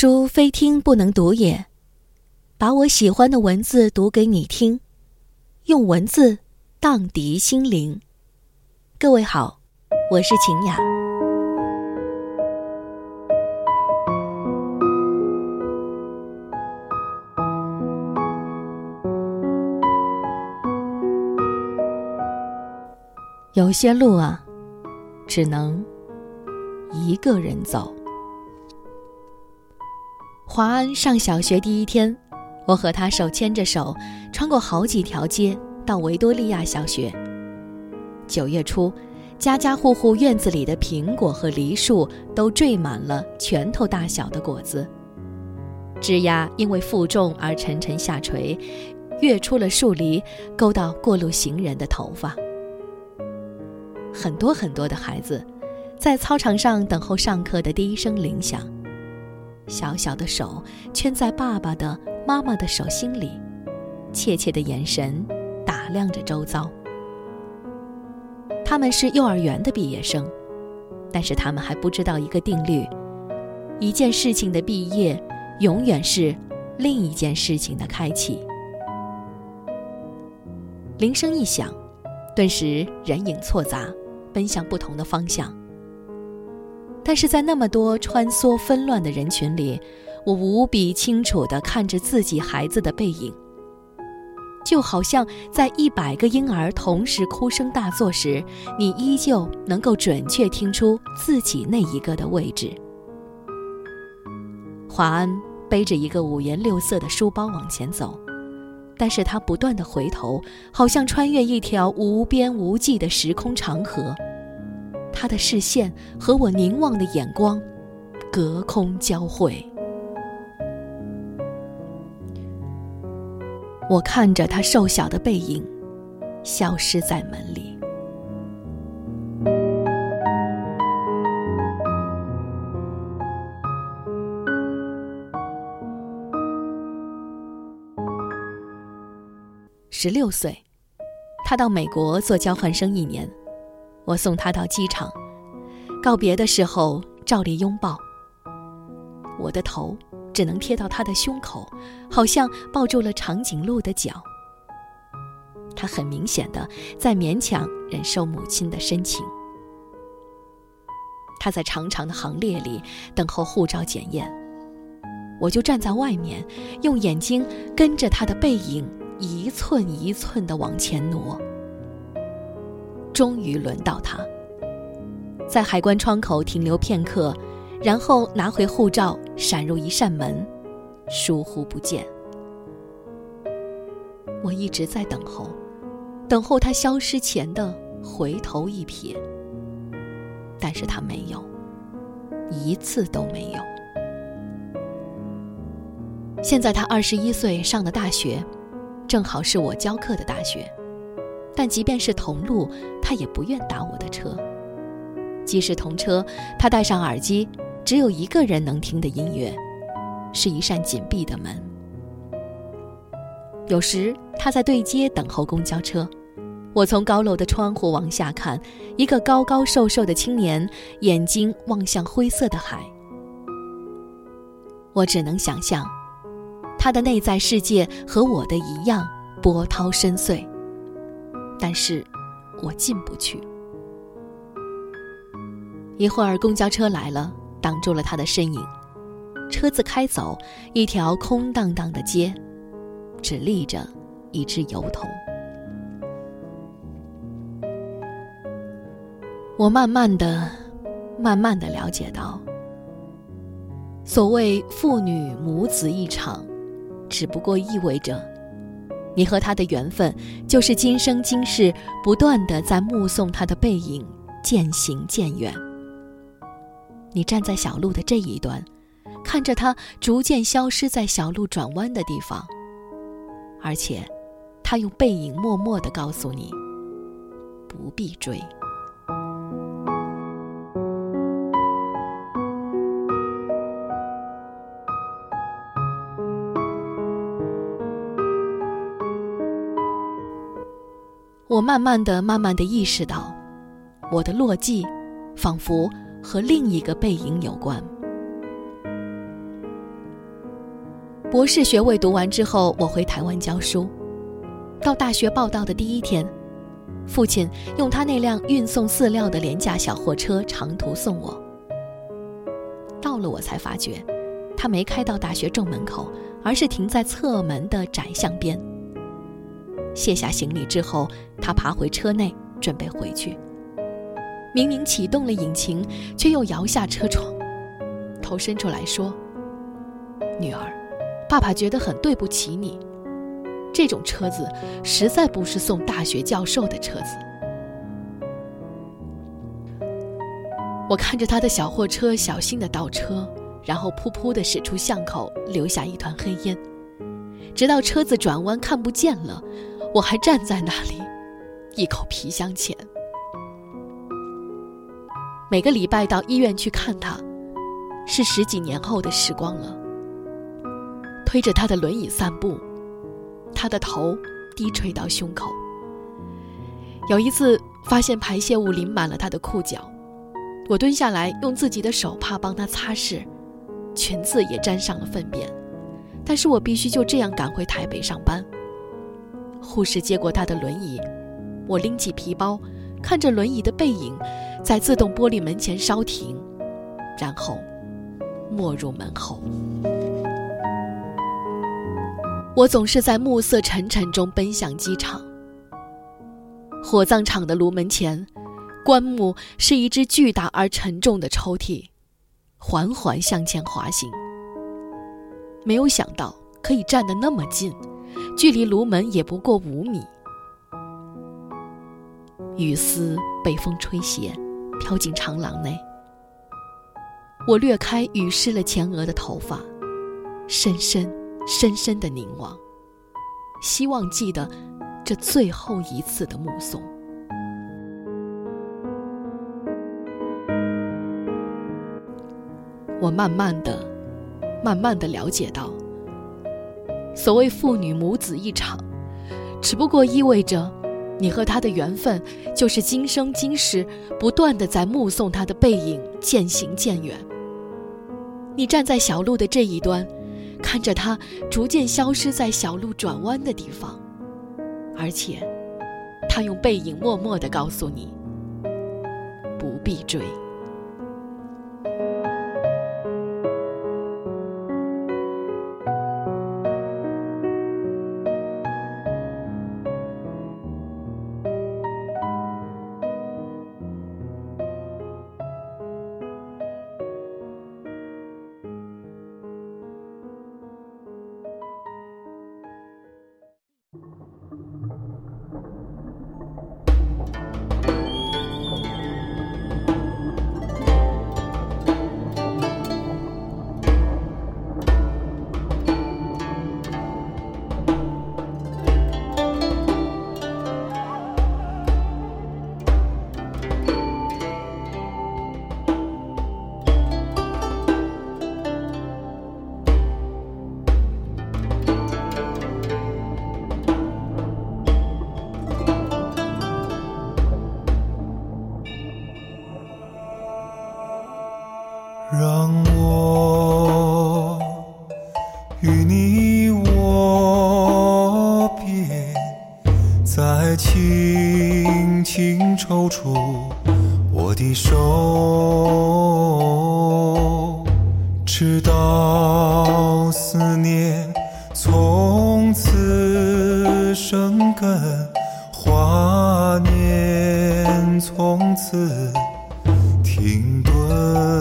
书非听不能读也，把我喜欢的文字读给你听，用文字荡涤心灵。各位好，我是晴雅。有些路啊，只能一个人走。华安上小学第一天，我和他手牵着手，穿过好几条街，到维多利亚小学。九月初，家家户户院子里的苹果和梨树都缀满了拳头大小的果子，枝丫因为负重而沉沉下垂，跃出了树篱，勾到过路行人的头发。很多很多的孩子，在操场上等候上课的第一声铃响。小小的手圈在爸爸的、妈妈的手心里，怯怯的眼神打量着周遭。他们是幼儿园的毕业生，但是他们还不知道一个定律：一件事情的毕业，永远是另一件事情的开启。铃声一响，顿时人影错杂。奔向不同的方向，但是在那么多穿梭纷乱的人群里，我无比清楚地看着自己孩子的背影，就好像在一百个婴儿同时哭声大作时，你依旧能够准确听出自己那一个的位置。华安背着一个五颜六色的书包往前走。但是他不断的回头，好像穿越一条无边无际的时空长河。他的视线和我凝望的眼光，隔空交汇。我看着他瘦小的背影，消失在门里。十六岁，他到美国做交换生一年，我送他到机场，告别的时候照例拥抱。我的头只能贴到他的胸口，好像抱住了长颈鹿的脚。他很明显的在勉强忍受母亲的深情。他在长长的行列里等候护照检验，我就站在外面，用眼睛跟着他的背影。一寸一寸地往前挪，终于轮到他，在海关窗口停留片刻，然后拿回护照，闪入一扇门，疏忽不见。我一直在等候，等候他消失前的回头一瞥，但是他没有，一次都没有。现在他二十一岁，上的大学。正好是我教课的大学，但即便是同路，他也不愿搭我的车。即使同车，他戴上耳机，只有一个人能听的音乐，是一扇紧闭的门。有时他在对街等候公交车，我从高楼的窗户往下看，一个高高瘦瘦的青年，眼睛望向灰色的海。我只能想象。他的内在世界和我的一样波涛深邃，但是，我进不去。一会儿公交车来了，挡住了他的身影。车子开走，一条空荡荡的街，只立着一只油桶。我慢慢的、慢慢的了解到，所谓父女母子一场。只不过意味着，你和他的缘分，就是今生今世不断的在目送他的背影渐行渐远。你站在小路的这一端，看着他逐渐消失在小路转弯的地方，而且，他用背影默默的告诉你，不必追。我慢慢的、慢慢的意识到，我的落寂，仿佛和另一个背影有关。博士学位读完之后，我回台湾教书。到大学报到的第一天，父亲用他那辆运送饲料的廉价小货车长途送我。到了，我才发觉，他没开到大学正门口，而是停在侧门的窄巷边。卸下行李之后，他爬回车内，准备回去。明明启动了引擎，却又摇下车窗，头伸出来说：“女儿。”爸爸觉得很对不起你，这种车子实在不是送大学教授的车子。我看着他的小货车小心的倒车，然后噗噗的驶出巷口，留下一团黑烟，直到车子转弯看不见了，我还站在那里，一口皮箱前。每个礼拜到医院去看他，是十几年后的时光了。推着他的轮椅散步，他的头低垂到胸口。有一次发现排泄物淋满了他的裤脚，我蹲下来用自己的手帕帮他擦拭，裙子也沾上了粪便。但是我必须就这样赶回台北上班。护士接过他的轮椅，我拎起皮包，看着轮椅的背影在自动玻璃门前稍停，然后没入门后。我总是在暮色沉沉中奔向机场。火葬场的炉门前，棺木是一只巨大而沉重的抽屉，缓缓向前滑行。没有想到可以站得那么近，距离炉门也不过五米。雨丝被风吹斜，飘进长廊内。我掠开雨湿了前额的头发，深深。深深的凝望，希望记得这最后一次的目送。我慢慢的、慢慢的了解到，所谓父女母子一场，只不过意味着，你和他的缘分就是今生今世不断的在目送他的背影渐行渐远。你站在小路的这一端。看着他逐渐消失在小路转弯的地方，而且，他用背影默默的告诉你：不必追。轻轻抽出我的手，直到思念从此生根，华念从此停顿。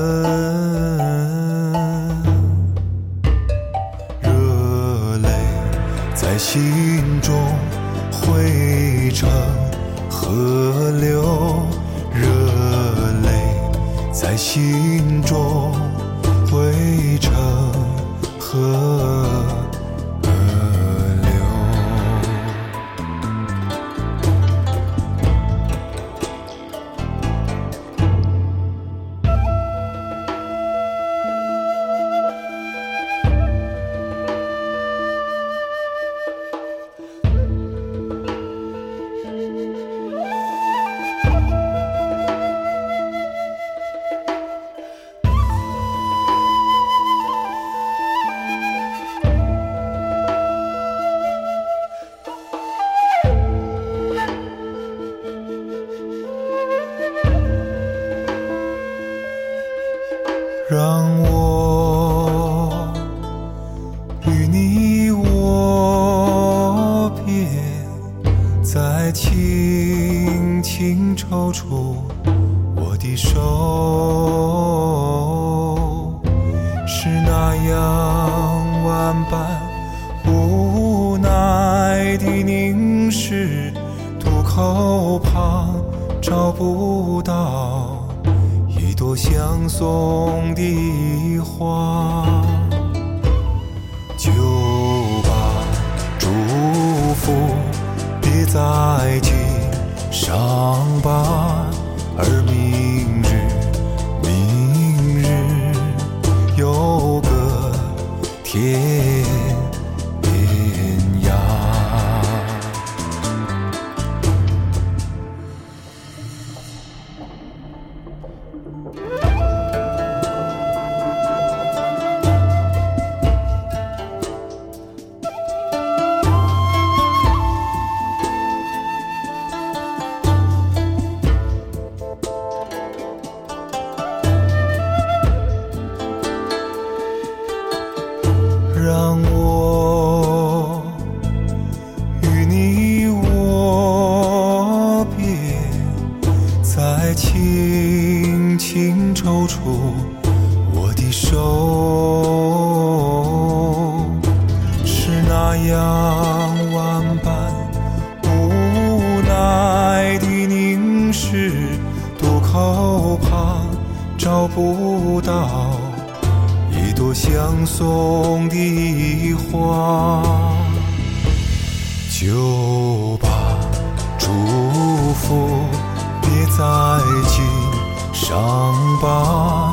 我的手是那样万般无奈的凝视渡口旁找不到一朵相送的花。就把祝福别在襟上吧的花，就把祝福别在襟上吧，